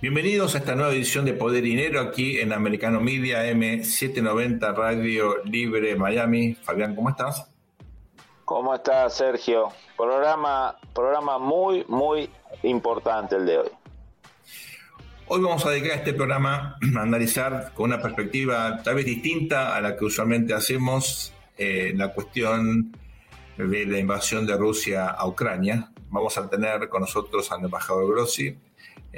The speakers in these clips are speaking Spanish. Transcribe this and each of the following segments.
Bienvenidos a esta nueva edición de Poder y Dinero aquí en Americano Media M790 Radio Libre Miami. Fabián, ¿cómo estás? ¿Cómo estás, Sergio? Programa, programa muy, muy importante el de hoy. Hoy vamos a dedicar este programa a analizar con una perspectiva tal vez distinta a la que usualmente hacemos eh, la cuestión de la invasión de Rusia a Ucrania. Vamos a tener con nosotros al embajador Grossi,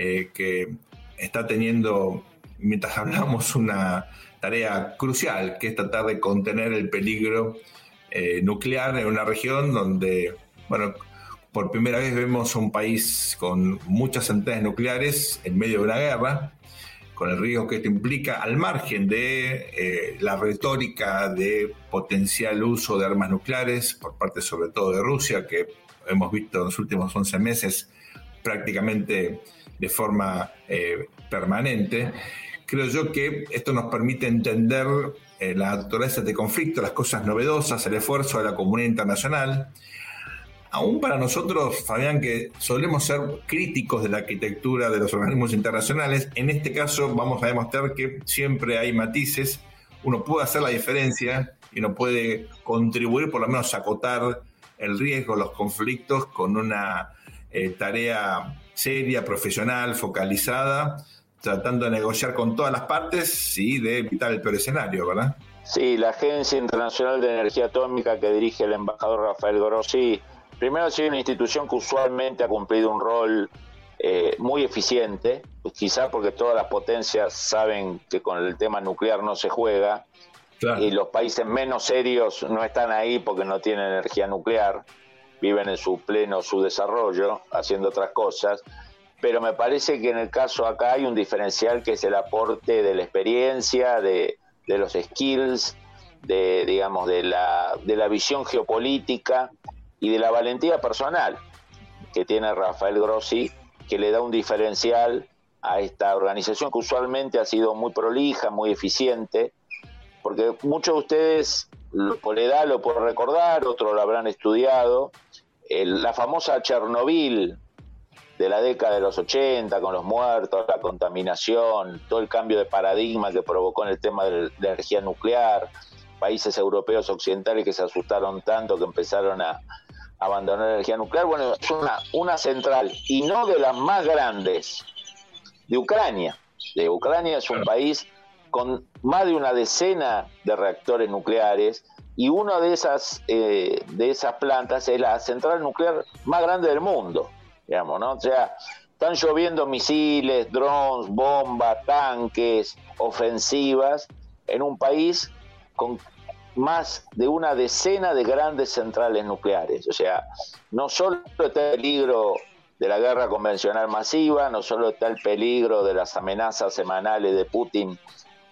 eh, que está teniendo, mientras hablamos, una tarea crucial, que es tratar de contener el peligro eh, nuclear en una región donde, bueno, por primera vez vemos un país con muchas centrales nucleares en medio de una guerra, con el riesgo que esto implica, al margen de eh, la retórica de potencial uso de armas nucleares por parte sobre todo de Rusia, que hemos visto en los últimos 11 meses prácticamente de forma eh, permanente. Creo yo que esto nos permite entender eh, la naturaleza de conflicto, las cosas novedosas, el esfuerzo de la comunidad internacional. Aún para nosotros, Fabián, que solemos ser críticos de la arquitectura de los organismos internacionales, en este caso vamos a demostrar que siempre hay matices, uno puede hacer la diferencia y uno puede contribuir por lo menos a acotar el riesgo, los conflictos con una eh, tarea seria, profesional, focalizada, tratando de negociar con todas las partes y de evitar el peor escenario, ¿verdad? Sí, la Agencia Internacional de Energía Atómica que dirige el embajador Rafael Grossi, primero ha sido una institución que usualmente ha cumplido un rol eh, muy eficiente, pues quizás porque todas las potencias saben que con el tema nuclear no se juega, y los países menos serios no están ahí porque no tienen energía nuclear viven en su pleno su desarrollo, haciendo otras cosas, pero me parece que en el caso acá hay un diferencial que es el aporte de la experiencia, de, los skills, de digamos de la, de la visión geopolítica y de la valentía personal que tiene Rafael Grossi, que le da un diferencial a esta organización que usualmente ha sido muy prolija, muy eficiente, porque muchos de ustedes por edad lo pueden recordar, otros lo habrán estudiado, la famosa Chernobyl de la década de los 80, con los muertos, la contaminación, todo el cambio de paradigma que provocó en el tema de la energía nuclear, países europeos occidentales que se asustaron tanto que empezaron a abandonar la energía nuclear, bueno, es una, una central, y no de las más grandes, de Ucrania. De Ucrania es un país con más de una decena de reactores nucleares y una de esas, eh, de esas plantas es la central nuclear más grande del mundo, digamos, ¿no? O sea, están lloviendo misiles, drones, bombas, tanques, ofensivas en un país con más de una decena de grandes centrales nucleares. O sea, no solo está el peligro de la guerra convencional masiva, no solo está el peligro de las amenazas semanales de Putin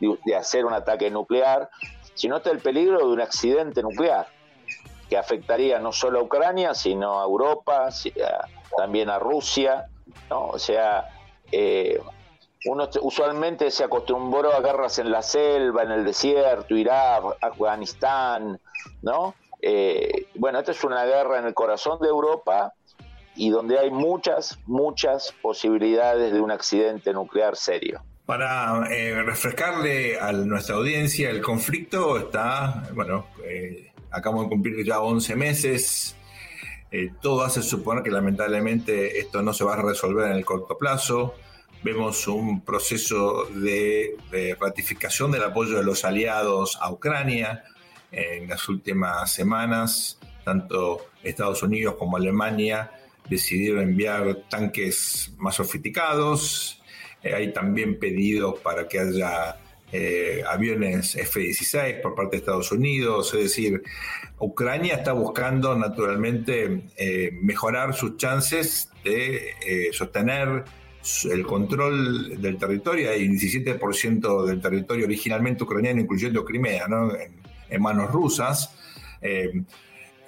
de, hacer un ataque nuclear, sino está el peligro de un accidente nuclear que afectaría no solo a Ucrania, sino a Europa, también a Rusia. O sea, eh, uno usualmente se acostumbró a guerras en la selva, en el desierto, Irak, Afganistán, ¿no? Eh, bueno, esta es una guerra en el corazón de Europa y donde hay muchas, muchas posibilidades de un accidente nuclear serio. Para eh, refrescarle a nuestra audiencia, el conflicto está, bueno, eh, acabamos de cumplir ya 11 meses. Eh, todo hace suponer que lamentablemente esto no se va a resolver en el corto plazo. Vemos un proceso de, de ratificación del apoyo de los aliados a Ucrania en las últimas semanas. Tanto Estados Unidos como Alemania decidieron enviar tanques más sofisticados, eh, hay también pedidos para que haya eh, aviones F-16 por parte de Estados Unidos, es decir, Ucrania está buscando naturalmente eh, mejorar sus chances de sostener el control del territorio, hay 17% del territorio originalmente ucraniano, incluyendo Crimea, en, manos rusas.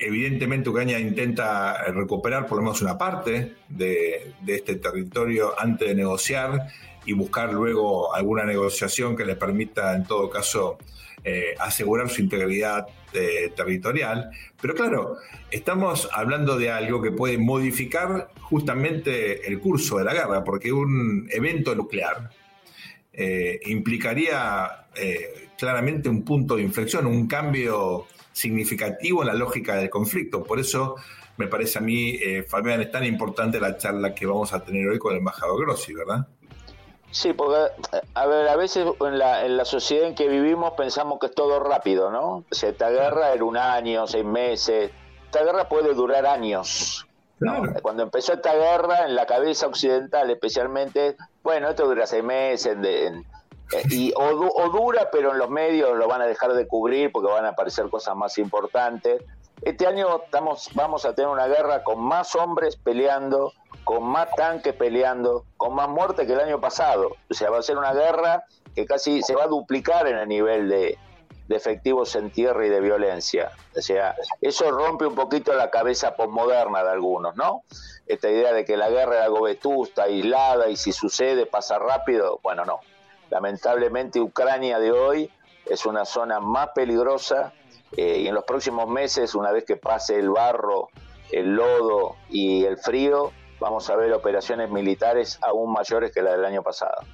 Eh, evidentemente Ucrania intenta recuperar por lo menos una parte de, este territorio antes de negociar y buscar luego alguna negociación que le permita en todo caso eh, asegurar su integridad eh, territorial. Pero claro, estamos hablando de algo que puede modificar justamente el curso de la guerra, porque un evento nuclear eh, implicaría claramente un punto de inflexión, un cambio significativo en la lógica del conflicto. Por eso me parece a mí, Fabián, es tan importante la charla que vamos a tener hoy con el embajador Grossi, ¿verdad? Sí, porque, a ver, a veces en la, en la sociedad en que vivimos pensamos que es todo rápido, ¿no? O sea, esta guerra era un año, seis meses. Esta guerra puede durar años. Cuando empezó esta guerra, en la cabeza occidental especialmente, bueno, esto dura seis meses, eh, y, o, dura, pero en los medios lo van a dejar de cubrir porque van a aparecer cosas más importantes. Este año estamos, vamos a tener una guerra con más hombres peleando, con más tanques peleando, con más muerte que el año pasado. O sea, va a ser una guerra que casi se va a duplicar en el nivel de, efectivos en tierra y de violencia. O sea, eso rompe un poquito la cabeza posmoderna de algunos, ¿no? Esta idea de que la guerra era algo vetusta, aislada y si sucede pasa rápido. Bueno, no. Lamentablemente Ucrania de hoy es una zona más peligrosa eh, y en los próximos meses, una vez que pase el barro, el lodo y el frío, vamos a ver operaciones militares aún mayores que la del año pasado.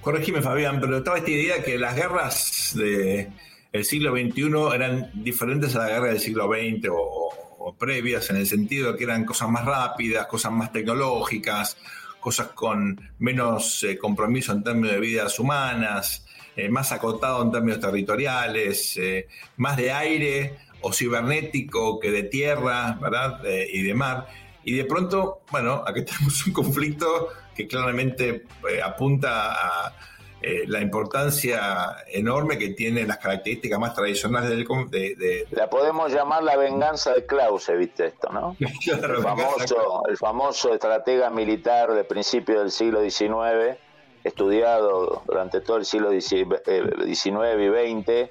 Corregime, Fabián, pero estaba esta idea que las guerras del siglo XXI eran diferentes a la guerra del siglo XX o, previas, en el sentido de que eran cosas más rápidas, cosas más tecnológicas, cosas con menos eh, compromiso en términos de vidas humanas, eh, más acotado en términos territoriales, eh, más de aire o cibernético que de tierra, ¿verdad? y de mar. Y de pronto, bueno, aquí tenemos un conflicto que claramente apunta a eh, la importancia enorme que tiene las características más tradicionales del... De, La podemos llamar la venganza de Clause, viste esto, ¿no? el, famoso, el famoso estratega militar de principios del siglo XIX, estudiado durante todo el siglo XIX y XX,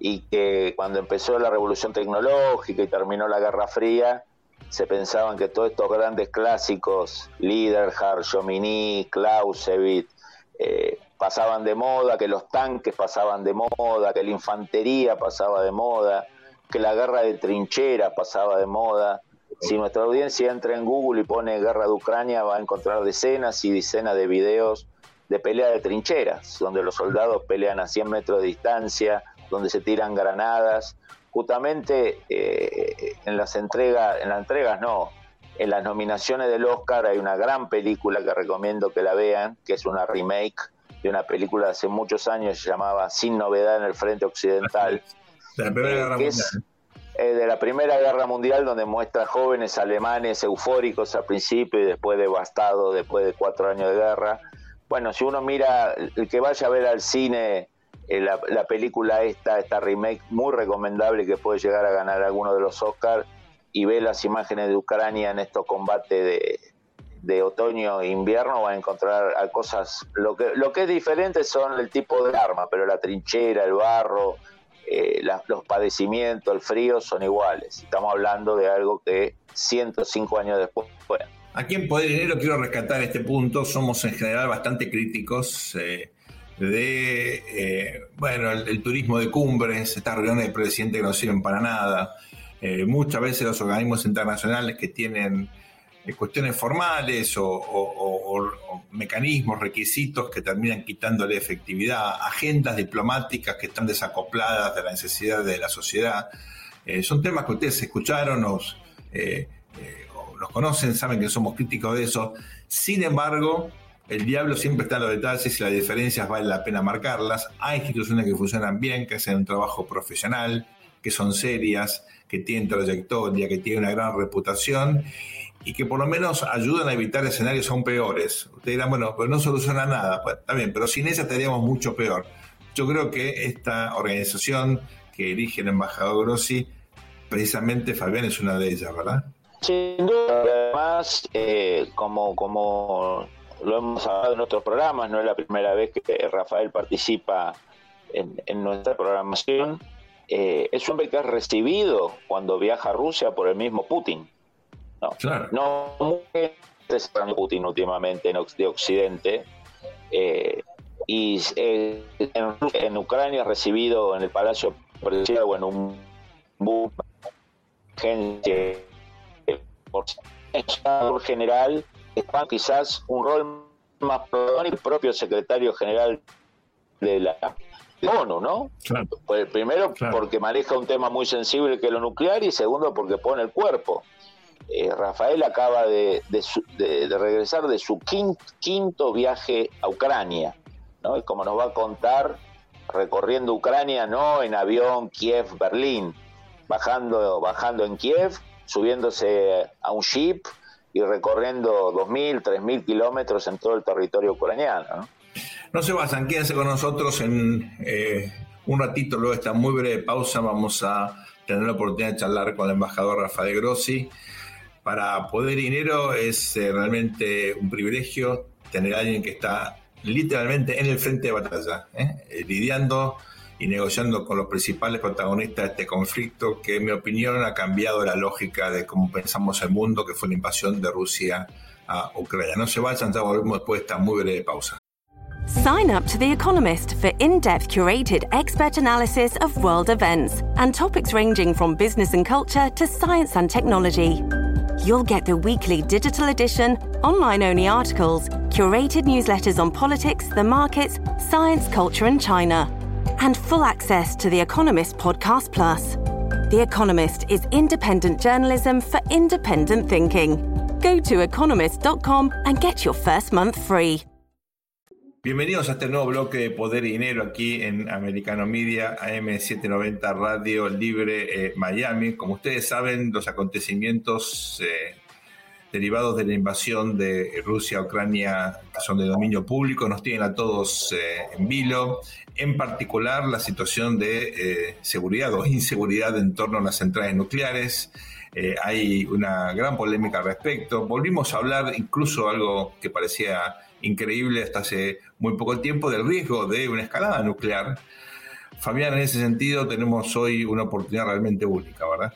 y que cuando empezó la revolución tecnológica y terminó la Guerra Fría, se pensaban que todos estos grandes clásicos, Liederhard, Jomini, Clausewitz, eh, pasaban de moda, que los tanques pasaban de moda, que la infantería pasaba de moda, que la guerra de trinchera pasaba de moda. Si nuestra audiencia entra en Google y pone guerra de Ucrania, va a encontrar decenas y decenas de videos de pelea de trincheras, donde los soldados pelean a 100 metros de distancia, donde se tiran granadas, justamente eh, en las entregas, en las entregas no, en las nominaciones del Oscar hay una gran película que recomiendo que la vean, que es una remake de una película de hace muchos años se llamaba Sin novedad en el frente occidental. De la Primera Guerra Mundial. Eh, de la Primera Guerra Mundial, donde muestra jóvenes alemanes eufóricos al principio y después devastados después de cuatro años de guerra. Bueno, si uno mira, el que vaya a ver al cine eh, la, película esta, esta remake muy recomendable que puede llegar a ganar alguno de los Oscars y ve las imágenes de Ucrania en estos combates de, otoño e invierno va a encontrar cosas lo que lo que es diferente son el tipo de arma pero la trinchera el barro eh, los padecimientos el frío son iguales estamos hablando de algo que 105 años después bueno. aquí en Poder Dinero quiero rescatar este punto somos en general bastante críticos eh, de, eh, bueno, el, turismo de cumbres, estas reuniones de presidente que no sirven para nada. Eh, muchas veces los organismos internacionales que tienen cuestiones formales o, mecanismos, requisitos que terminan quitándole efectividad, agendas diplomáticas que están desacopladas de la necesidad de la sociedad. son temas que ustedes escucharon, nos, los conocen, saben que somos críticos de eso. Sin embargo, el diablo siempre está en los detalles y las diferencias vale la pena marcarlas. Hay instituciones que funcionan bien, que hacen un trabajo profesional, que son serias, que tienen trayectoria, que tienen una gran reputación y que por lo menos ayudan a evitar escenarios aún peores. Ustedes dirán, bueno, pero no soluciona nada. Pues, está bien, pero sin esa estaríamos mucho peor. Yo creo que esta organización que dirige el embajador Grossi, precisamente Fabián es una de ellas, ¿verdad? Sin duda, además, eh, como, como lo hemos hablado en otros programas, no es la primera vez que Rafael participa en, nuestra programación. Eh, es un hombre que es recibido cuando viaja a Rusia por el mismo Putin. No, claro. no Putin últimamente de Occidente. Eh, y eh, en, en, Ucrania recibido en el Palacio Presidencial o en un gente por general quizás un rol más el propio secretario general de la ONU, ¿no? Pues, primero porque maneja un tema muy sensible que es lo nuclear y segundo porque pone el cuerpo. Eh, Rafael acaba de, regresar de su quinto, viaje a Ucrania, ¿no? Y como nos va a contar, recorriendo Ucrania, no en avión Kiev-Berlín, bajando, bajando en Kiev, subiéndose a un ship y recorriendo 2.000, 3.000 kilómetros en todo el territorio ucraniano. ¿no? no se basan, quédense con nosotros en eh, un ratito, luego esta muy breve pausa vamos a tener la oportunidad de charlar con el embajador Rafael Grossi. Para Poder Dinero es eh, realmente un privilegio tener a alguien que está literalmente en el frente de batalla, ¿eh? lidiando y negociando con los principales protagonistas de este conflicto que en mi opinión ha cambiado la lógica de cómo pensamos el mundo, que fue la invasión de Rusia a Ucrania. No se vayan, ya volvemos después de esta muy breve pausa. Sign up to The Economist for in-depth curated expert analysis of world events and topics ranging from business and culture to science and technology. You'll get the weekly digital edition, online-only articles, curated newsletters on politics, the markets, science, culture and China and full access to The Economist Podcast Plus. The Economist is independent journalism for independent thinking. Go to economist.com and get your first month free. Bienvenidos a este nuevo bloque de Poder y Dinero aquí en Americano Media, AM790 Radio Libre eh, Miami. Como ustedes saben, los acontecimientos eh, derivados de la invasión de Rusia a Ucrania, son de dominio público, nos tienen a todos eh, en vilo en particular la situación de seguridad o inseguridad en torno a las centrales nucleares. Hay una gran polémica al respecto. Volvimos a hablar incluso algo que parecía increíble hasta hace muy poco tiempo del riesgo de una escalada nuclear. Fabián, en ese sentido tenemos hoy una oportunidad realmente única, ¿verdad?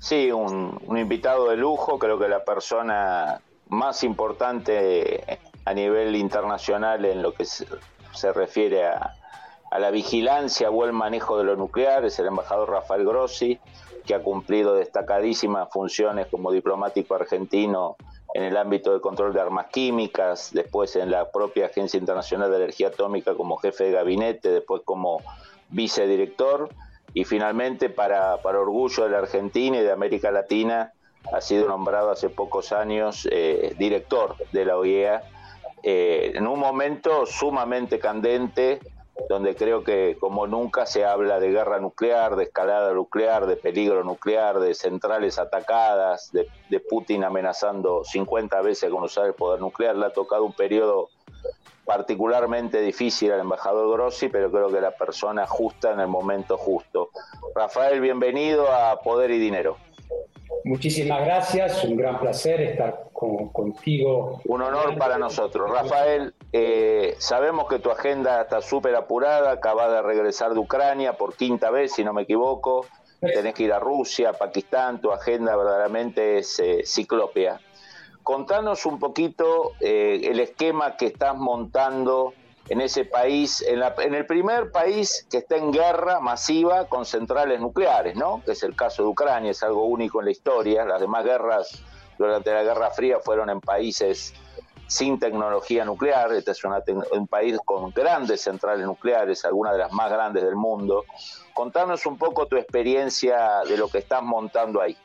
Sí, un, invitado de lujo, creo que la persona más importante a nivel internacional en lo que se refiere a, la vigilancia o el manejo de lo nuclear, es el embajador Rafael Grossi, que ha cumplido destacadísimas funciones como diplomático argentino en el ámbito de control de armas químicas, después en la propia Agencia Internacional de Energía Atómica como jefe de gabinete, después como vicedirector y finalmente para, para orgullo de la Argentina y de América Latina ha sido nombrado hace pocos años eh, director de la OIEA eh, en un momento sumamente candente, donde creo que como nunca se habla de guerra nuclear, de escalada nuclear, de peligro nuclear, de centrales atacadas, de, Putin amenazando 50 veces con usar el poder nuclear. Le ha tocado un periodo particularmente difícil al embajador Grossi, pero creo que la persona justa en el momento justo. Rafael, bienvenido a Poder y Dinero. Muchísimas gracias, un gran placer estar contigo. Un honor para nosotros. Rafael, eh, sabemos que tu agenda está súper apurada, acabas de regresar de Ucrania por quinta vez, si no me equivoco, tenés que ir a Rusia, Pakistán, tu agenda verdaderamente es eh, ciclópea. Contanos un poquito eh, el esquema que estás montando en ese país, en, la, en, el primer país que está en guerra masiva con centrales nucleares, ¿no? Que es el caso de Ucrania, es algo único en la historia. Las demás guerras durante la Guerra Fría fueron en países sin tecnología nuclear. Este es un país con grandes centrales nucleares, algunas de las más grandes del mundo. Contanos un poco tu experiencia de lo que estás montando ahí.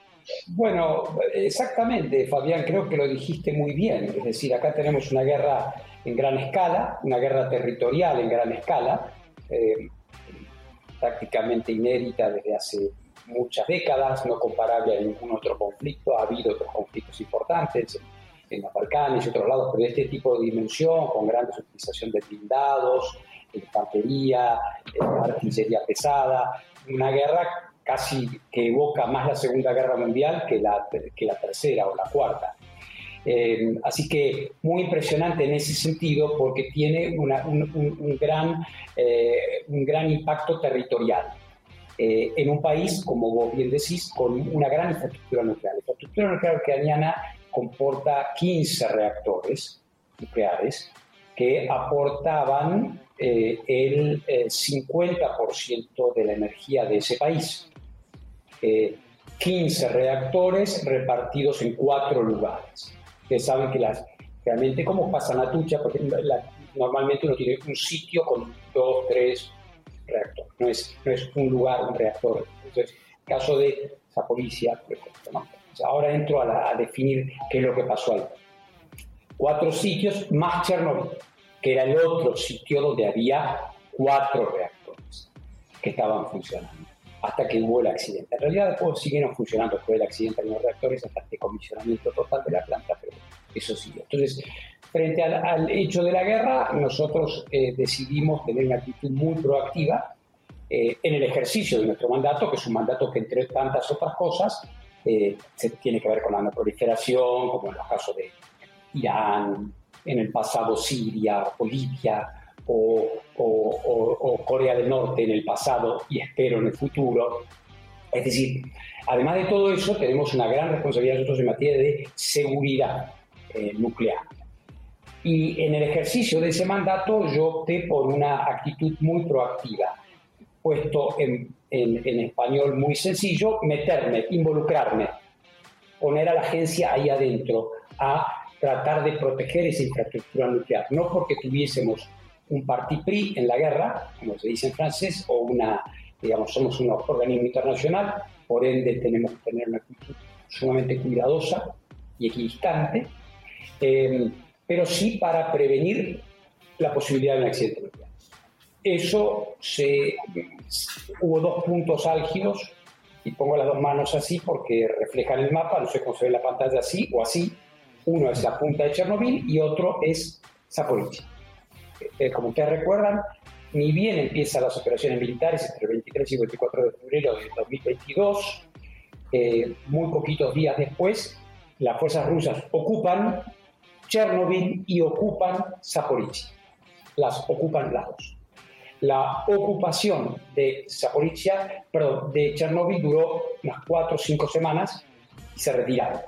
Bueno, exactamente, Fabián, creo que lo dijiste muy bien. Es decir, acá tenemos una guerra en gran escala, una guerra territorial en gran escala, eh, prácticamente inédita desde hace muchas décadas, no comparable a ningún otro conflicto. Ha habido otros conflictos importantes en los Balcanes y otros lados, pero de este tipo de dimensión, con grandes utilización de blindados, infantería, artillería pesada, una guerra casi que evoca más la Segunda Guerra Mundial que la, que la Tercera o la Cuarta. Eh, así que muy impresionante en ese sentido porque tiene un, gran, eh, un gran impacto territorial. Eh, en un país, como vos bien decís, con una gran infraestructura nuclear. La infraestructura nuclear ucraniana comporta 15 reactores nucleares que aportaban el 50% de la energía de ese país. 15 reactores repartidos en cuatro lugares. Ustedes saben que las, realmente como pasa la tucha, porque normalmente uno tiene un sitio con dos, tres reactores, no es, un lugar, un reactor. Entonces, caso de Zaporizhia, por ejemplo, ¿no? ahora entro a, definir qué es lo que pasó ahí. Cuatro sitios más Chernobyl, que era el otro sitio donde había cuatro reactores que estaban funcionando hasta que hubo el accidente. En realidad después siguieron funcionando después del accidente en los reactores hasta el decomisionamiento total de la planta, pero eso sí. Entonces, frente al, hecho de la guerra, nosotros eh, decidimos tener una actitud muy proactiva eh, en el ejercicio de nuestro mandato, que es un mandato que entre tantas otras cosas eh, se tiene que ver con la no proliferación, como en los casos de Irán, en el pasado Siria, Bolivia, o, Corea del Norte en el pasado y espero en el futuro. Es decir, además de todo eso, tenemos una gran responsabilidad nosotros en materia de seguridad eh, nuclear. Y en el ejercicio de ese mandato yo opté por una actitud muy proactiva, puesto en, en español muy sencillo, meterme, involucrarme, poner a la agencia ahí adentro a tratar de proteger esa infraestructura nuclear, no porque tuviésemos un parti pris en la guerra, como se dice en francés, o una, digamos, somos un organismo internacional, por ende tenemos que tener una actitud sumamente cuidadosa y equidistante, eh, pero sí para prevenir la posibilidad de un accidente nuclear. Eso se, hubo dos puntos álgidos, y pongo las dos manos así porque reflejan el mapa, no sé cómo se ve la pantalla así o así. Uno es la punta de Chernobyl y otro es Zaporizhia. Eh, como ustedes recuerdan, ni bien empiezan las operaciones militares entre el 23 y 24 de febrero de 2022, eh, muy poquitos días después, las fuerzas rusas ocupan Chernobyl y ocupan Zaporizhia. Las ocupan las dos. La ocupación de Zaporizhia, perdón, de Chernobyl duró unas cuatro o cinco semanas y se retiraron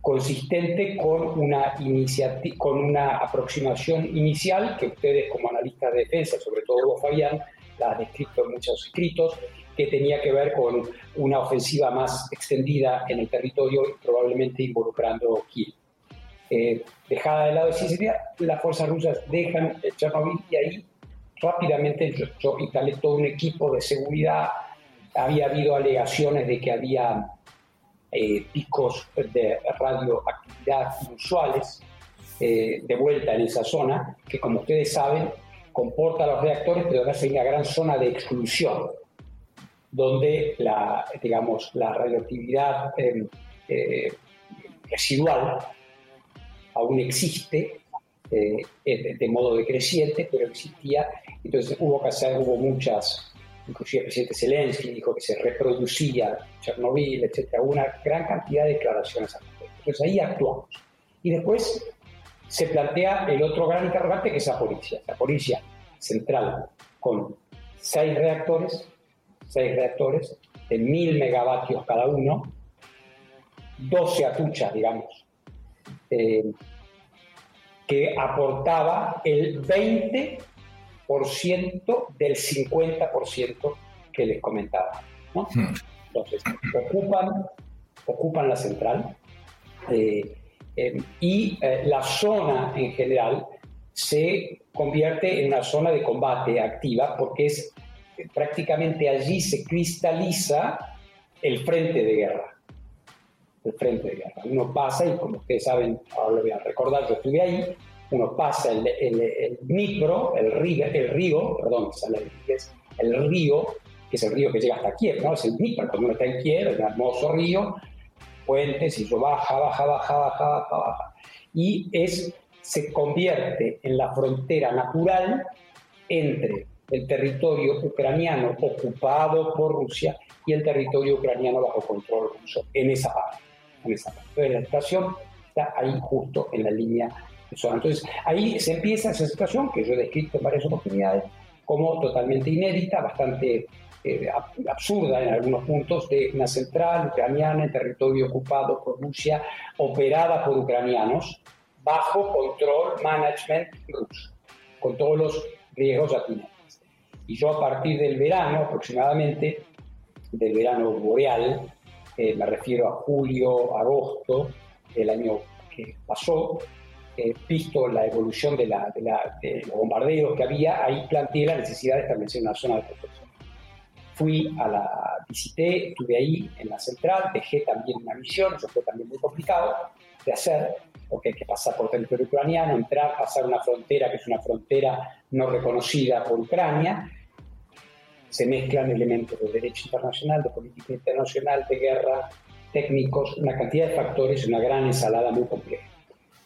consistente con una, con una aproximación inicial que ustedes como analistas de defensa, sobre todo vos Fabián, la han descrito en muchos escritos, que tenía que ver con una ofensiva más extendida en el territorio y probablemente involucrando Kiev. Eh, dejada de lado Siria, las fuerzas rusas dejan Chernobyl y ahí rápidamente yo, yo instalé todo un equipo de seguridad. Había habido alegaciones de que había eh, picos de radioactividad inusuales eh, de vuelta en esa zona, que como ustedes saben, comporta los reactores, pero además hay una gran zona de exclusión, donde la, digamos, la radioactividad eh, residual aún existe de modo decreciente, pero existía. Entonces hubo que hacer, hubo muchas inclusive el presidente Zelensky dijo que se reproducía Chernobyl, etcétera, una gran cantidad de declaraciones al Entonces ahí actuamos. Y después se plantea el otro gran interrogante que es Zaporizhia. Zaporizhia central con seis reactores, seis reactores de mil megavatios cada uno, 12 atuchas, digamos, eh, que aportaba el 20 del 50% que les comentaba. Hmm. Entonces, ocupan, ocupan la central eh, em, y eh, la zona en general se convierte en una zona de combate activa porque es prácticamente allí se cristaliza el frente de guerra. El frente de guerra. Uno pasa y como ustedes saben, ahora lo voy a recordar, yo estuve ahí, uno pasa el, el, el Dnipro, el río, el río, perdón, el río, que es el río que llega hasta Kiev, ¿no? Es el Dnipro, cuando uno está en Kiev, es un hermoso río, puentes, y eso baja, baja, baja, baja, baja, baja. Y es, se convierte en la frontera natural entre el territorio ucraniano ocupado por Rusia y el territorio ucraniano bajo control ruso, en esa parte. En esa parte. Entonces, la situación está ahí justo en la línea. Entonces, ahí se empieza esa situación que yo he descrito en varias oportunidades como totalmente inédita, bastante eh, absurda en algunos puntos, de una central ucraniana en territorio ocupado por Rusia, operada por ucranianos, bajo control, management ruso, con todos los riesgos atinentes. Y yo a partir del verano aproximadamente, del verano boreal, eh, me refiero a julio, agosto del año que pasó, eh, visto la evolución de, la, de, los bombardeos que había, ahí planteé la necesidad de establecer una zona de protección. Fui a la, visité, estuve ahí en la central, dejé también una misión, eso fue también muy complicado de hacer, porque hay que pasar por territorio ucraniano, entrar, pasar una frontera que es una frontera no reconocida por Ucrania, se mezclan elementos de derecho internacional, de política internacional, de guerra, técnicos, una cantidad de factores, una gran ensalada muy compleja.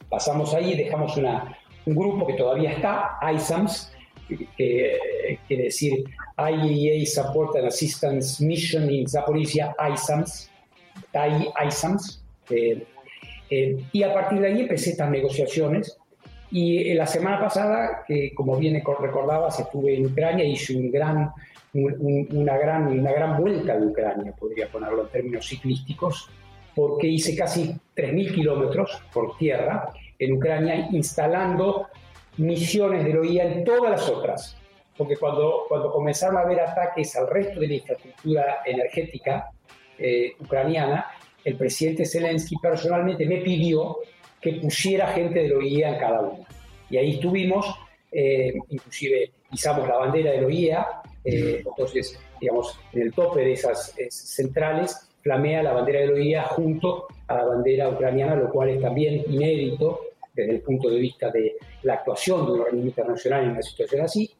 Pasamos ahí, dejamos una, un grupo que todavía está, ISAMS, que quiere decir IEA Support and Assistance Mission in Zaporizhia, ISAMS, ISAMS, eh, eh, y a partir de ahí empecé estas negociaciones. Y la semana pasada, que como bien recordabas, estuve en Ucrania, hice un gran una, gran, una gran vuelta de Ucrania, podría ponerlo en términos ciclísticos, porque hice casi 3.000 kilómetros por tierra en Ucrania, instalando misiones de OIA en todas las otras. Porque cuando, cuando comenzaron a haber ataques al resto de la infraestructura energética eh, ucraniana, el presidente Zelensky personalmente me pidió que pusiera gente de OIA en cada una. Y ahí estuvimos, eh, inclusive izamos la bandera de OIA, eh, entonces, digamos, en el tope de esas centrales flamea la bandera de la OIA junto a la bandera ucraniana, lo cual es también inédito desde el punto de vista de la actuación de un organismo internacional en una situación así.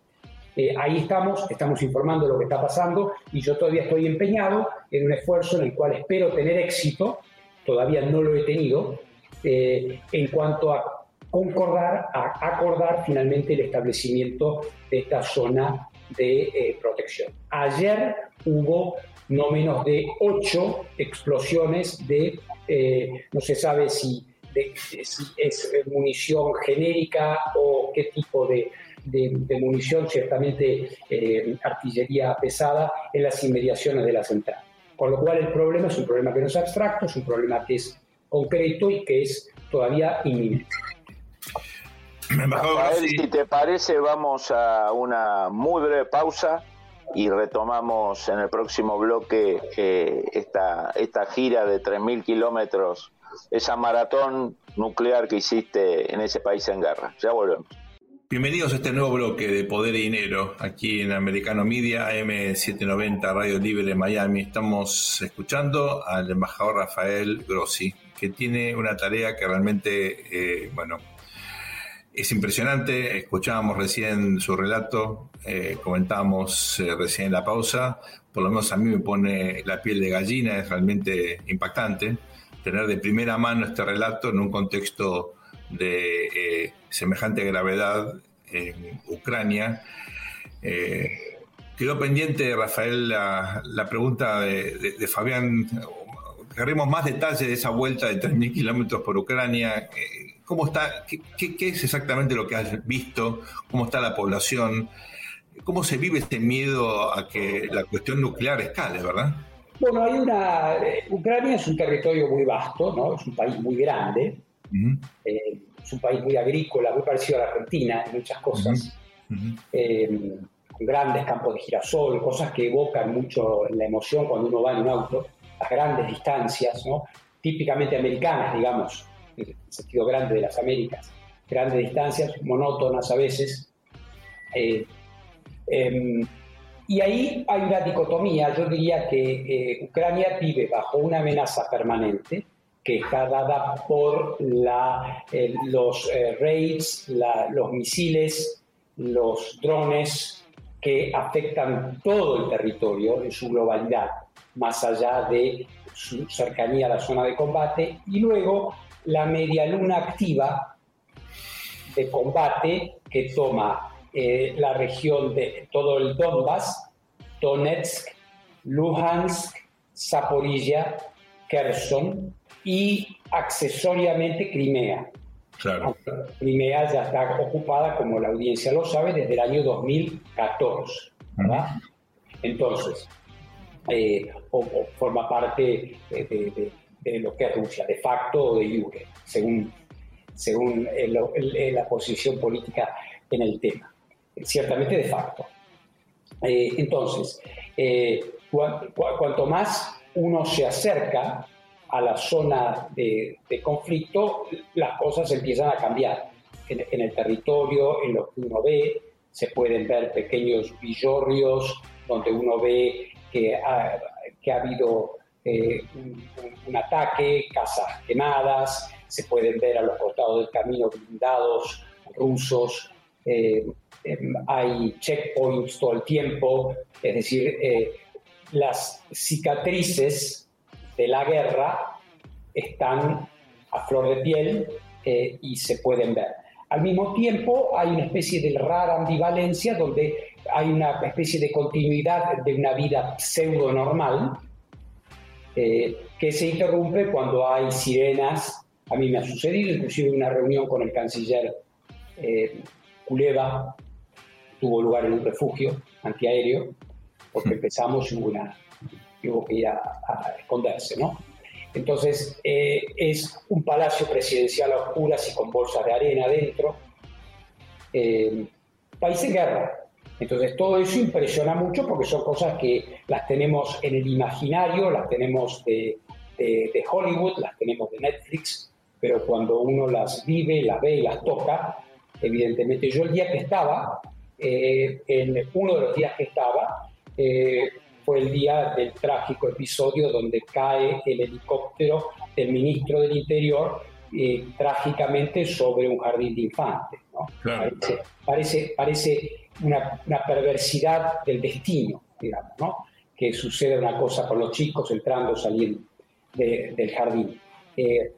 Eh, ahí estamos, estamos informando lo que está pasando y yo todavía estoy empeñado en un esfuerzo en el cual espero tener éxito, todavía no lo he tenido, eh, en cuanto a concordar, a acordar finalmente el establecimiento de esta zona de eh, protección. Ayer hubo no menos de ocho explosiones de, eh, no se sabe si, es munición genérica o qué tipo de, munición, ciertamente eh, artillería pesada, en las inmediaciones de la central. Con lo cual el problema es un problema que no es abstracto, es un problema que es concreto y que es todavía inminente. Rafael, si te parece, vamos a una muy breve pausa y retomamos en el próximo bloque eh, esta, esta gira de 3.000 kilómetros, esa maratón nuclear que hiciste en ese país en guerra. Ya volvemos. Bienvenidos a este nuevo bloque de Poder y Dinero aquí en Americano Media, AM790 Radio Libre Miami. Estamos escuchando al embajador Rafael Grossi, que tiene una tarea que realmente, eh, bueno, es impresionante, escuchábamos recién su relato, eh, comentábamos eh, recién en la pausa, por lo menos a mí me pone la piel de gallina, es realmente impactante tener de primera mano este relato en un contexto de eh, semejante gravedad en Ucrania. quedó pendiente, Rafael, la, pregunta de, Fabián, queremos más detalles de esa vuelta de 3.000 kilómetros por Ucrania. ¿Cómo está? Qué, es exactamente lo que has visto? ¿Cómo está la población? ¿Cómo se vive este miedo a que la cuestión nuclear escale, verdad? Bueno, hay una. Eh, Ucrania es un territorio muy vasto, ¿no? Es un país muy grande. Eh, es un país muy agrícola, muy parecido a la Argentina en muchas cosas. Eh, con grandes campos de girasol, cosas que evocan mucho la emoción cuando uno va en un auto, las grandes distancias, ¿no? típicamente americanas, digamos el sentido grande de las Américas, grandes distancias, monótonas a veces. Eh, em, y ahí hay una dicotomía, yo diría que eh, Ucrania vive bajo una amenaza permanente que está dada por la, eh, los raids, los misiles, los drones que afectan todo el territorio en su globalidad, más allá de su cercanía a la zona de combate, y luego la media luna activa de combate que toma eh, la región de todo el Donbass, Donetsk, Luhansk, Zaporilla, Kherson, y accesoriamente Crimea. Claro. Crimea ya está ocupada, como la audiencia lo sabe, desde el año 2014. ¿verdad? Entonces, eh, o, forma parte de, lo que es Rusia, de facto o de jure, según, según la posición política en el tema. Ciertamente de facto. Eh, entonces, eh, cuanto más uno se acerca a la zona de, conflicto, las cosas empiezan a cambiar. En, el territorio, en lo que uno ve, se pueden ver pequeños villorrios donde uno ve que ha, que ha habido eh, un, ataque, casas quemadas, se pueden ver a los costados del camino blindados rusos, eh, em, hay checkpoints todo el tiempo, es decir, eh, las cicatrices de la guerra están a flor de piel y se pueden ver. Al mismo tiempo hay una especie de rara ambivalencia donde hay una especie de continuidad de una vida pseudo normal eh, que se interrumpe cuando hay sirenas. A mí me ha sucedido, inclusive una reunión con el canciller eh, Kuleva tuvo lugar en un refugio antiaéreo, porque empezamos y una, hubo que ir a, esconderse, ¿no? Entonces, eh, es un palacio presidencial a oscuras y con bolsas de arena adentro. Eh, país en guerra, entonces todo eso impresiona mucho porque son cosas que las tenemos en el imaginario, las tenemos de, Hollywood, las tenemos de Netflix, pero cuando uno las vive, las ve y las toca, evidentemente yo el día que estaba, eh, en uno de los días que estaba, eh, fue el día del trágico episodio donde cae el helicóptero del ministro del Interior eh, trágicamente sobre un jardín de infantes. Parece, parece, parece una, perversidad del destino, digamos, ¿no? que sucede una cosa con los chicos entrando, saliendo del jardín. Eh,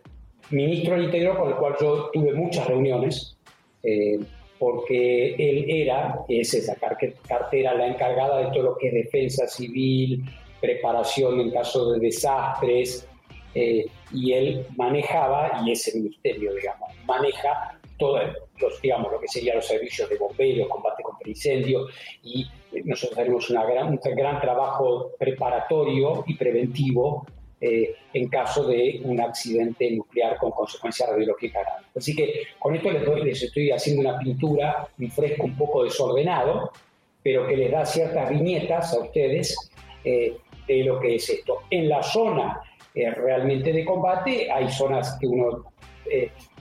ministro del Interior con el cual yo tuve muchas reuniones, eh, porque él era, es esa cartera, la encargada de todo lo que es defensa civil, preparación en caso de desastres, eh, y él manejaba, y ese ministerio, digamos, maneja todo, los, digamos, lo que serían los servicios de bomberos, combate contra incendios, y nosotros tenemos una gran, un gran trabajo preparatorio y preventivo eh, en caso de un accidente nuclear con consecuencias radiológicas graves. Así que con esto les, estoy haciendo una pintura, un fresco un poco desordenado, pero que les da ciertas viñetas a ustedes eh, de lo que es esto. En la zona eh, realmente de combate hay zonas que uno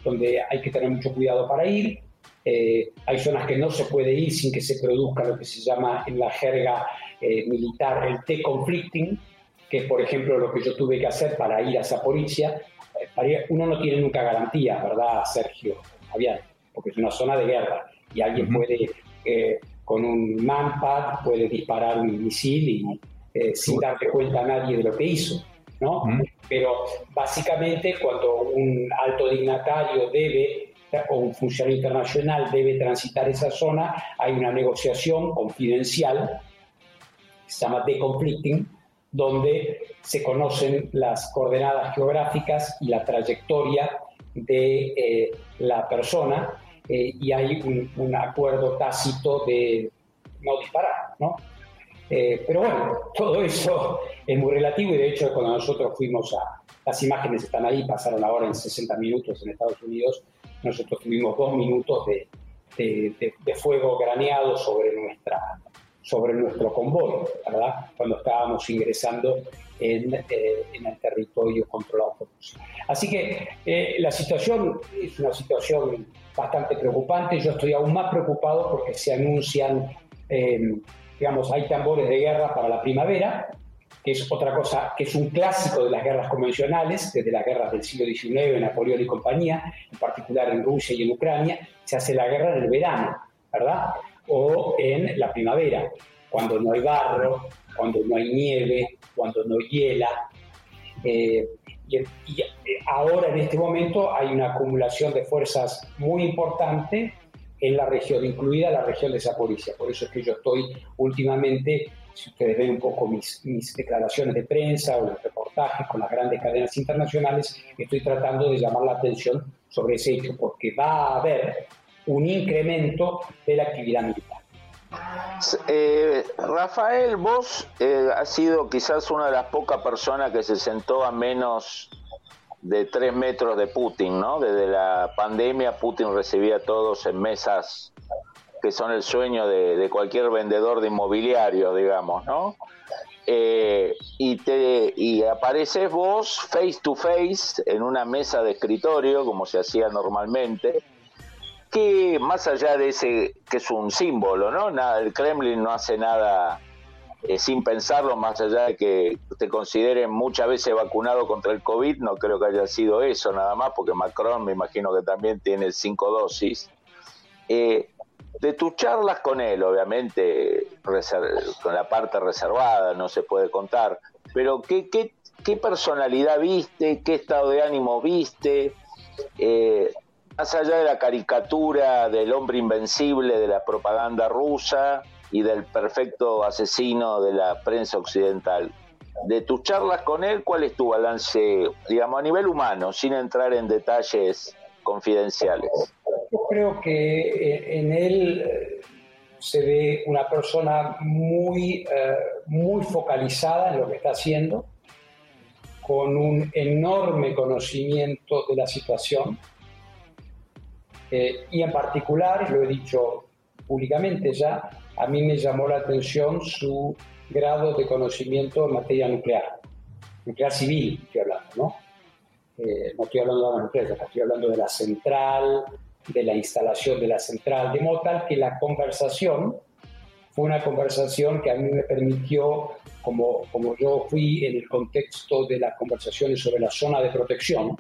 donde hay que tener mucho cuidado para ir. Eh, hay zonas que no se puede ir sin que se produzca lo que se llama en la jerga eh, militar el T-conflicting, que es, por ejemplo, lo que yo tuve que hacer para ir a Zaporizhia. Eh, uno no tiene nunca garantía, ¿verdad, Sergio? Javier? Porque es una zona de guerra y alguien puede, con un manpad, puede disparar un misil y sin darle cuenta a nadie de lo que hizo. ¿No? Pero básicamente cuando un alto dignatario debe o un funcionario internacional debe transitar esa zona, hay una negociación confidencial, se llama deconflicting, donde se conocen las coordenadas geográficas y la trayectoria de eh, la persona eh, y hay un, un, acuerdo tácito de no disparar, ¿no? Eh, pero bueno, todo eso es muy relativo y de hecho cuando nosotros fuimos a, las imágenes están ahí, pasaron ahora en 60 minutos en Estados Unidos, nosotros tuvimos dos minutos de, de, fuego graneado sobre, nuestra, sobre nuestro convoy, ¿verdad? Cuando estábamos ingresando en, eh, en el territorio controlado por Rusia. Así que eh, la situación es una situación bastante preocupante, yo estoy aún más preocupado porque se anuncian digamos, hay tambores de guerra para la primavera, que es otra cosa, que es un clásico de las guerras convencionales, desde las guerras del siglo XIX, Napoleón y compañía, en particular en Rusia y en Ucrania, se hace la guerra en el verano, ¿verdad? O en la primavera, cuando no hay barro, cuando no hay nieve, cuando no hiela. Eh, y, y, ahora en este momento hay una acumulación de fuerzas muy importante en la región, incluida la región de Zaporizhia. Por eso es que yo estoy últimamente, si ustedes ven un poco mis, declaraciones de prensa o los reportajes con las grandes cadenas internacionales, estoy tratando de llamar la atención sobre ese hecho, porque va a haber un incremento de la actividad militar. Eh, Rafael, vos eh, has sido quizás una de las pocas personas que se sentó a menos de tres metros de Putin, ¿no? Desde la pandemia Putin recibía a todos en mesas que son el sueño de, cualquier vendedor de inmobiliario, digamos, ¿no? Eh, y, te, y apareces vos face to face en una mesa de escritorio, como se hacía normalmente, que más allá de ese, que es un símbolo, ¿no? Nada, el Kremlin no hace nada eh, sin pensarlo, más allá de que te consideren muchas veces vacunado contra el COVID, no creo que haya sido eso nada más, porque Macron me imagino que también tiene cinco dosis. Eh, de tus charlas con él, obviamente, con la parte reservada, no se puede contar, pero ¿qué, qué, qué personalidad viste? ¿Qué estado de ánimo viste? Eh, más allá de la caricatura del hombre invencible de la propaganda rusa y del perfecto asesino de la prensa occidental, de tus charlas con él, ¿cuál es tu balance, digamos, a nivel humano, sin entrar en detalles confidenciales? Yo creo que eh, en él eh, se ve una persona muy, eh, muy focalizada en lo que está haciendo, con un enorme conocimiento de la situación y en particular, lo he dicho públicamente ya, a mí me llamó la atención su grado de conocimiento en materia nuclear, nuclear civil, estoy hablando, ¿no? Eh, no estoy hablando de la nuclear, estoy hablando de la central, de la instalación de la central, de modo tal que la conversación fue una conversación que a mí me permitió, como, como yo fui en el contexto de las conversaciones sobre la zona de protección,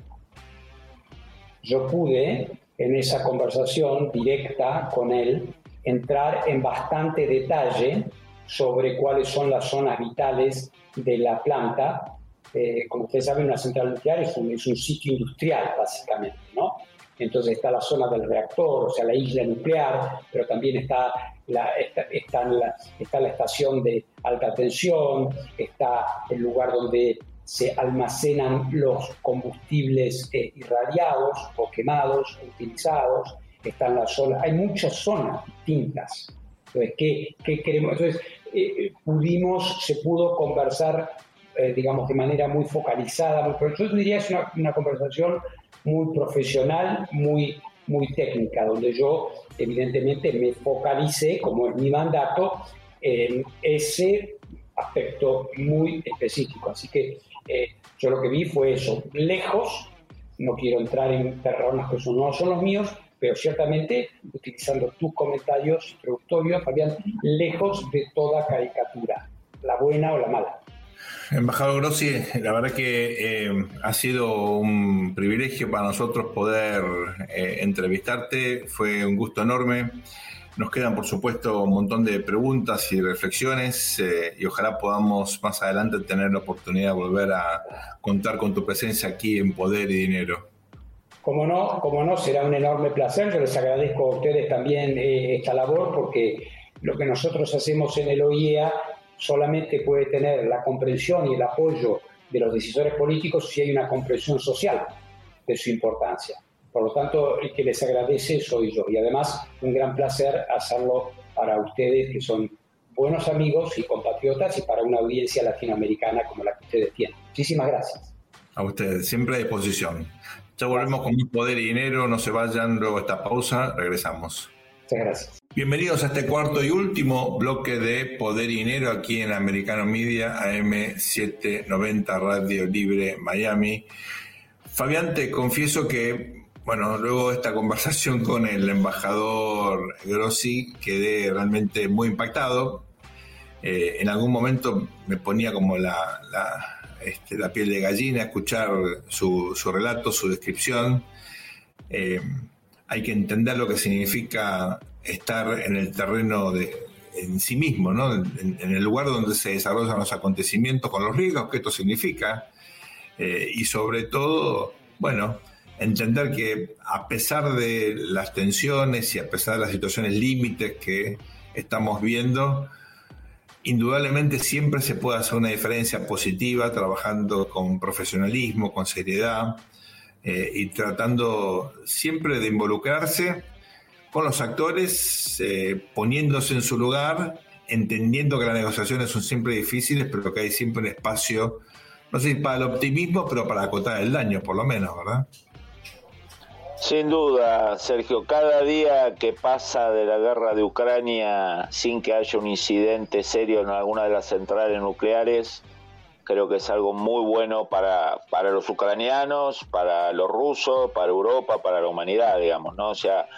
yo pude en esa conversación directa con él entrar en bastante detalle sobre cuáles son las zonas vitales de la planta. Eh, como ustedes saben, una central nuclear es un, sitio industrial, básicamente, ¿no? Entonces está la zona del reactor, o sea, la isla nuclear, pero también está la, está, la, está la estación de alta tensión, está el lugar donde se almacenan los combustibles eh, irradiados o quemados, utilizados, están las zonas, hay muchas zonas distintas. Entonces, ¿qué, queremos? Entonces, eh, eh, pudimos, se pudo conversar, digamos, de manera muy focalizada, muy, yo diría es una, una, conversación muy profesional, muy, muy técnica, donde yo evidentemente me focalicé, como es mi mandato, en ese aspecto muy específico. Así que eh, yo lo que vi fue eso, lejos, no quiero entrar en terrenos que no son los míos, pero ciertamente, utilizando tus comentarios introductorios, Fabián, lejos de toda caricatura, la buena o la mala. Embajador Grossi, la verdad que eh, ha sido un privilegio para nosotros poder eh, entrevistarte, fue un gusto enorme. Nos quedan, por supuesto, un montón de preguntas y reflexiones eh, y ojalá podamos más adelante tener la oportunidad de volver a contar con tu presencia aquí en Poder y Dinero. Como no, como no, será un enorme placer. Yo les agradezco a ustedes también eh, esta labor porque lo que nosotros hacemos en el OIEA solamente puede tener la comprensión y el apoyo de los decisores políticos si hay una comprensión social de su importancia. Por lo tanto, el que les agradece soy yo. Y además, un gran placer hacerlo para ustedes, que son buenos amigos y compatriotas, y para una audiencia latinoamericana como la que ustedes tienen. Muchísimas gracias. A ustedes, siempre a disposición. Ya volvemos con mi poder y dinero. No se vayan luego esta pausa. Regresamos. Muchas gracias. Bienvenidos a este cuarto y último bloque de Poder y Dinero aquí en Americano Media, AM790 Radio Libre Miami. Fabián, te confieso que bueno, luego de esta conversación con el embajador Grossi quedé realmente muy impactado. Eh, en algún momento me ponía como la, este, piel de gallina escuchar su, relato, su descripción. Eh, hay que entender lo que significa estar en el terreno de, en sí mismo, ¿no? en, el lugar donde se desarrollan los acontecimientos, con los riesgos que esto significa, eh, y sobre todo, bueno, entender que a pesar de las tensiones y a pesar de las situaciones límites que estamos viendo, indudablemente siempre se puede hacer una diferencia positiva trabajando con profesionalismo, con seriedad eh, y tratando siempre de involucrarse con los actores, eh, poniéndose en su lugar, entendiendo que las negociaciones son siempre difíciles, pero que hay siempre un espacio, no sé si para el optimismo, pero para acotar el daño, por lo menos, ¿verdad? Sin duda, Sergio, cada día que pasa de la guerra de Ucrania sin que haya un incidente serio en alguna de las centrales nucleares, creo que es algo muy bueno para, para los ucranianos, para los rusos, para Europa, para la humanidad, digamos, ¿no? O sea,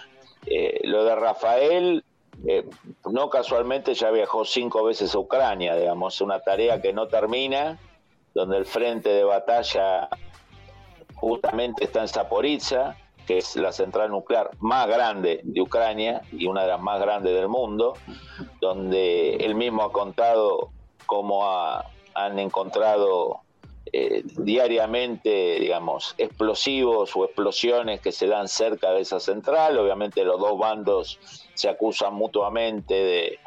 eh, lo de Rafael, eh, no casualmente ya viajó cinco veces a Ucrania, digamos, una tarea que no termina, donde el frente de batalla justamente está en Zaporizhia, que es la central nuclear más grande de Ucrania y una de las más grandes del mundo, donde él mismo ha contado cómo han encontrado eh, diariamente, digamos, explosivos o explosiones que se dan cerca de esa central. Obviamente los dos bandos se acusan mutuamente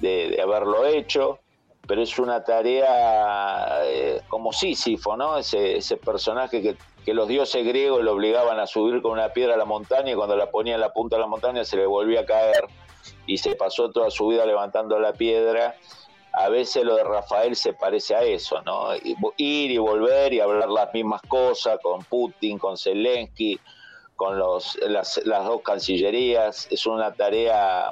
de, haberlo hecho, pero es una tarea eh, como Sísifo, ¿no? Ese, ese personaje que que los dioses griegos lo obligaban a subir con una piedra a la montaña y cuando la ponía en la punta de la montaña se le volvía a caer y se pasó toda su vida levantando la piedra. A veces lo de Rafael se parece a eso, ¿no? Ir y volver y hablar las mismas cosas con Putin, con Zelensky, con los, las, dos cancillerías. Es una tarea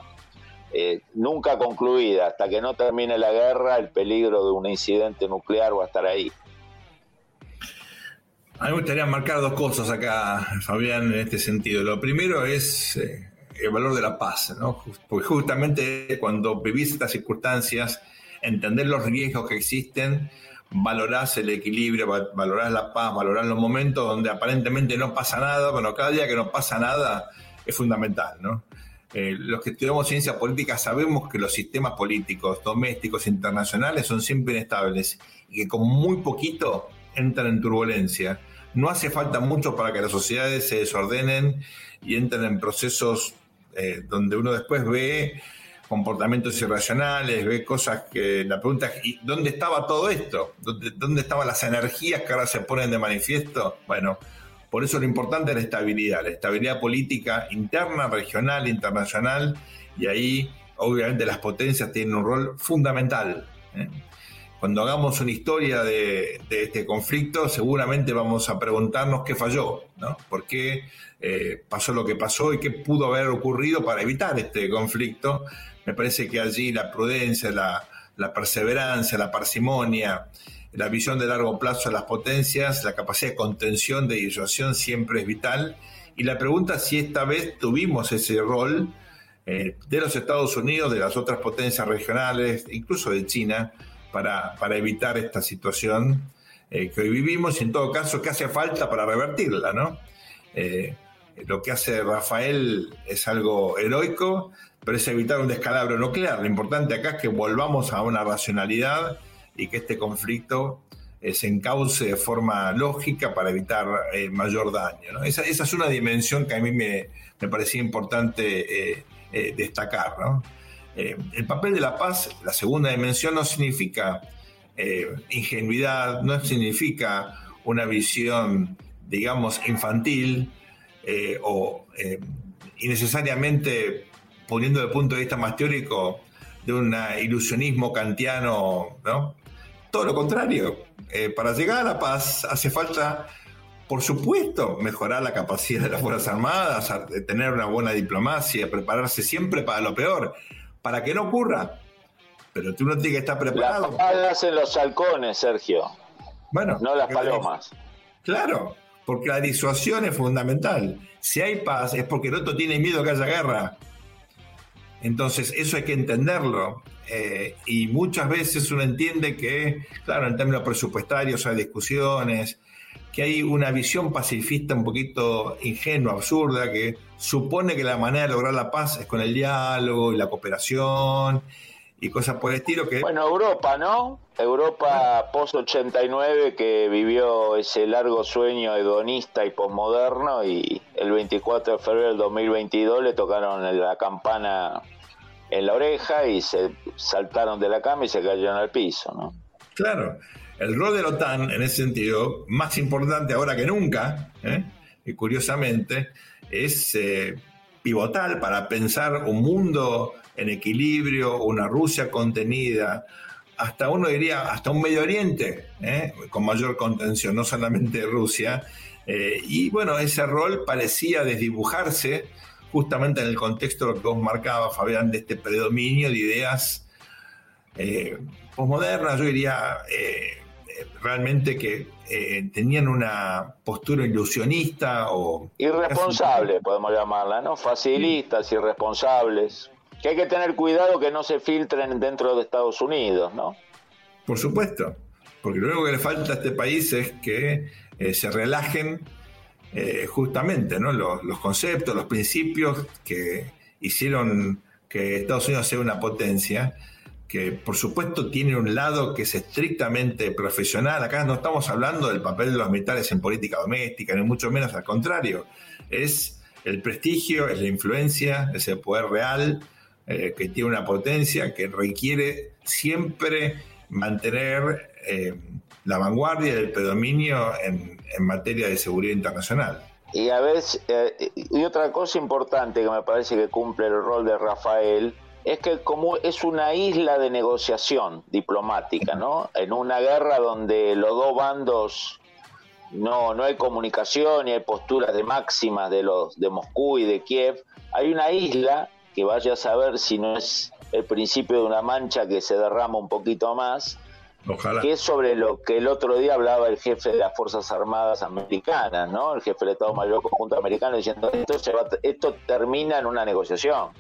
eh, nunca concluida. Hasta que no termine la guerra, el peligro de un incidente nuclear va a estar ahí. A mí me gustaría marcar dos cosas acá, Fabián, en este sentido. Lo primero es eh, el valor de la paz, ¿no? Porque justamente cuando vivís estas circunstancias, entender los riesgos que existen, valorás el equilibrio, valorás la paz, valorás los momentos donde aparentemente no pasa nada, bueno, cada día que no pasa nada es fundamental, ¿no? Eh, los que estudiamos ciencia política sabemos que los sistemas políticos, domésticos, internacionales son siempre inestables y que con muy poquito entran en turbulencia. No hace falta mucho para que las sociedades se desordenen y entren en procesos eh, donde uno después ve comportamientos irracionales, ve cosas que la pregunta es, ¿y dónde estaba todo esto? ¿Dónde, ¿Dónde estaban las energías que ahora se ponen de manifiesto? Bueno, por eso lo importante es la estabilidad, la estabilidad política interna, regional, internacional, y ahí obviamente las potencias tienen un rol fundamental. ¿eh? Cuando hagamos una historia de, este conflicto, seguramente vamos a preguntarnos qué falló, ¿no? ¿Por qué eh, pasó lo que pasó y qué pudo haber ocurrido para evitar este conflicto? Me parece que allí la prudencia, la, perseverancia, la parsimonia, la visión de largo plazo de las potencias, la capacidad de contención, de disuasión siempre es vital. Y la pregunta es si esta vez tuvimos ese rol eh, de los Estados Unidos, de las otras potencias regionales, incluso de China, para, evitar esta situación eh, que hoy vivimos y en todo caso qué hace falta para revertirla, ¿no? Eh, lo que hace Rafael es algo heroico, pero es evitar un descalabro nuclear. Lo importante acá es que volvamos a una racionalidad y que este conflicto eh, se encauce de forma lógica para evitar mayor daño. Esa, es una dimensión que a mí me, me parecía importante destacar. ¿no? Eh, el papel de la paz, la segunda dimensión, no significa eh, ingenuidad, no significa una visión, digamos, infantil eh, o innecesariamente, poniendo de punto de vista más teórico, de un ilusionismo kantiano, ¿no? Todo lo contrario. para llegar a la paz hace falta por supuesto, mejorar la capacidad de las Fuerzas Armadas, tener una buena diplomacia, prepararse siempre para lo peor para que no ocurra. Pero tú no tienes que estar preparado. Las palas en los halcones, Sergio. Bueno, no las palomas. Claro, porque la disuasión es fundamental. Si hay paz es porque el otro tiene miedo que haya guerra. Entonces, eso hay que entenderlo. Eh, y muchas veces uno entiende que, claro, en términos presupuestarios hay discusiones, que hay una visión pacifista un poquito ingenua, absurda, que supone que la manera de lograr la paz es con el diálogo y la cooperación y cosas por el estilo que... Bueno, Europa, ¿no? Europa post-89 que vivió ese largo sueño hedonista y posmoderno y el 24 de febrero del 2022 le tocaron la campana en la oreja y se saltaron de la cama y se cayeron al piso, ¿no? Claro, el rol de la OTAN en ese sentido, más importante ahora que nunca, ¿eh? y curiosamente, es eh, pivotal para pensar un mundo en equilibrio, una Rusia contenida, hasta uno diría, hasta un Medio Oriente, ¿eh? con mayor contención, no solamente Rusia. Y bueno, ese rol parecía desdibujarse justamente en el contexto que vos marcaba, Fabián, de este predominio de ideas posmodernas, yo diría realmente que tenían una postura ilusionista o... Irresponsable, podemos llamarla, ¿no? Facilistas, irresponsables que hay que tener cuidado que no se filtren dentro de Estados Unidos, ¿no? Por supuesto, porque lo único que le falta a este país es que eh, se relajen eh, justamente ¿no? Los, los, conceptos, los principios que hicieron que Estados Unidos sea una potencia, que por supuesto tiene un lado que es estrictamente profesional. Acá no estamos hablando del papel de los militares en política doméstica, ni mucho menos al contrario. Es el prestigio, es la influencia, es el poder real eh, que tiene una potencia que requiere siempre mantener eh, la vanguardia del predominio en, materia de seguridad internacional. Y a veces, eh, y otra cosa importante que me parece que cumple el rol de Rafael, es que como es una isla de negociación diplomática, ¿no? En una guerra donde los dos bandos no, no hay comunicación y hay posturas de máximas de los de Moscú y de Kiev, hay una isla que vaya a saber si no es el principio de una mancha que se derrama un poquito más, que es sobre lo que el otro día hablaba el jefe de las Fuerzas Armadas Americanas, ¿no? el jefe del Estado Mayor Conjunto Americano, diciendo esto, se va, esto termina en una negociación.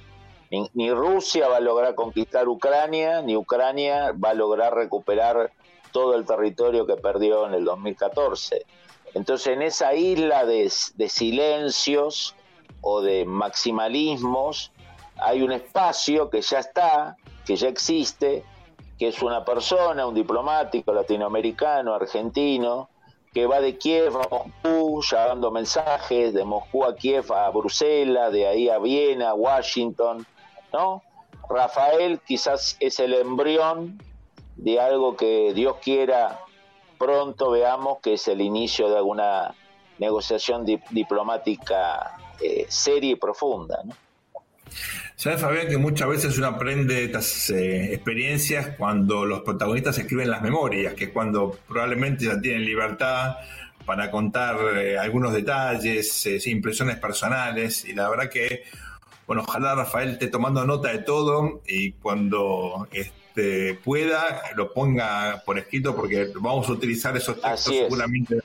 Ni, Rusia va a lograr conquistar Ucrania, ni Ucrania va a lograr recuperar todo el territorio que perdió en el 2014. Entonces, en esa isla de, de silencios o de maximalismos, hay un espacio que ya está, que ya existe, que es una persona, un diplomático latinoamericano, argentino, que va de Kiev a Moscú llevando mensajes, de Moscú a Kiev a Bruselas, de ahí a Viena, Washington, Rafael quizás es el embrión de algo que Dios quiera pronto veamos que es el inicio de alguna negociación diplomática eh, seria y profunda. Sabes, Fabián, que muchas veces uno aprende estas eh, experiencias cuando los protagonistas escriben las memorias, que es cuando probablemente ya tienen libertad para contar eh, algunos detalles, impresiones personales, y la verdad que, bueno, ojalá Rafael esté tomando nota de todo y cuando este, pueda lo ponga por escrito porque vamos a utilizar esos textos seguramente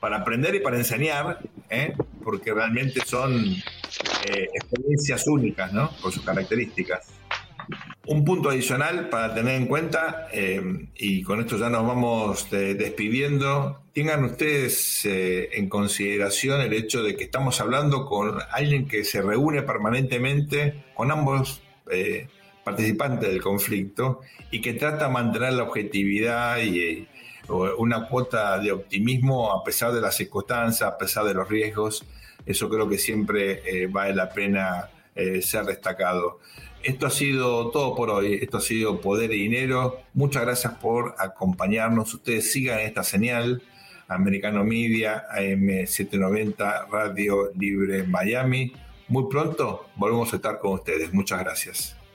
para aprender y para enseñar, ¿eh? porque realmente son eh, experiencias únicas, ¿no? Por sus características. Un punto adicional para tener en cuenta, eh, y con esto ya nos vamos despidiendo, tengan ustedes en consideración el hecho de que estamos hablando con alguien que se reúne permanentemente con ambos participantes del conflicto y que trata de mantener la objetividad y una cuota de optimismo a pesar de las circunstancias, a pesar de los riesgos. Eso creo que siempre eh, vale la pena eh, ser destacado. Esto ha sido todo por hoy. Esto ha sido Poder y Dinero. Muchas gracias por acompañarnos. Ustedes sigan esta señal. Americano Media, AM790, Radio Libre Miami. Muy pronto volvemos a estar con ustedes. Muchas gracias.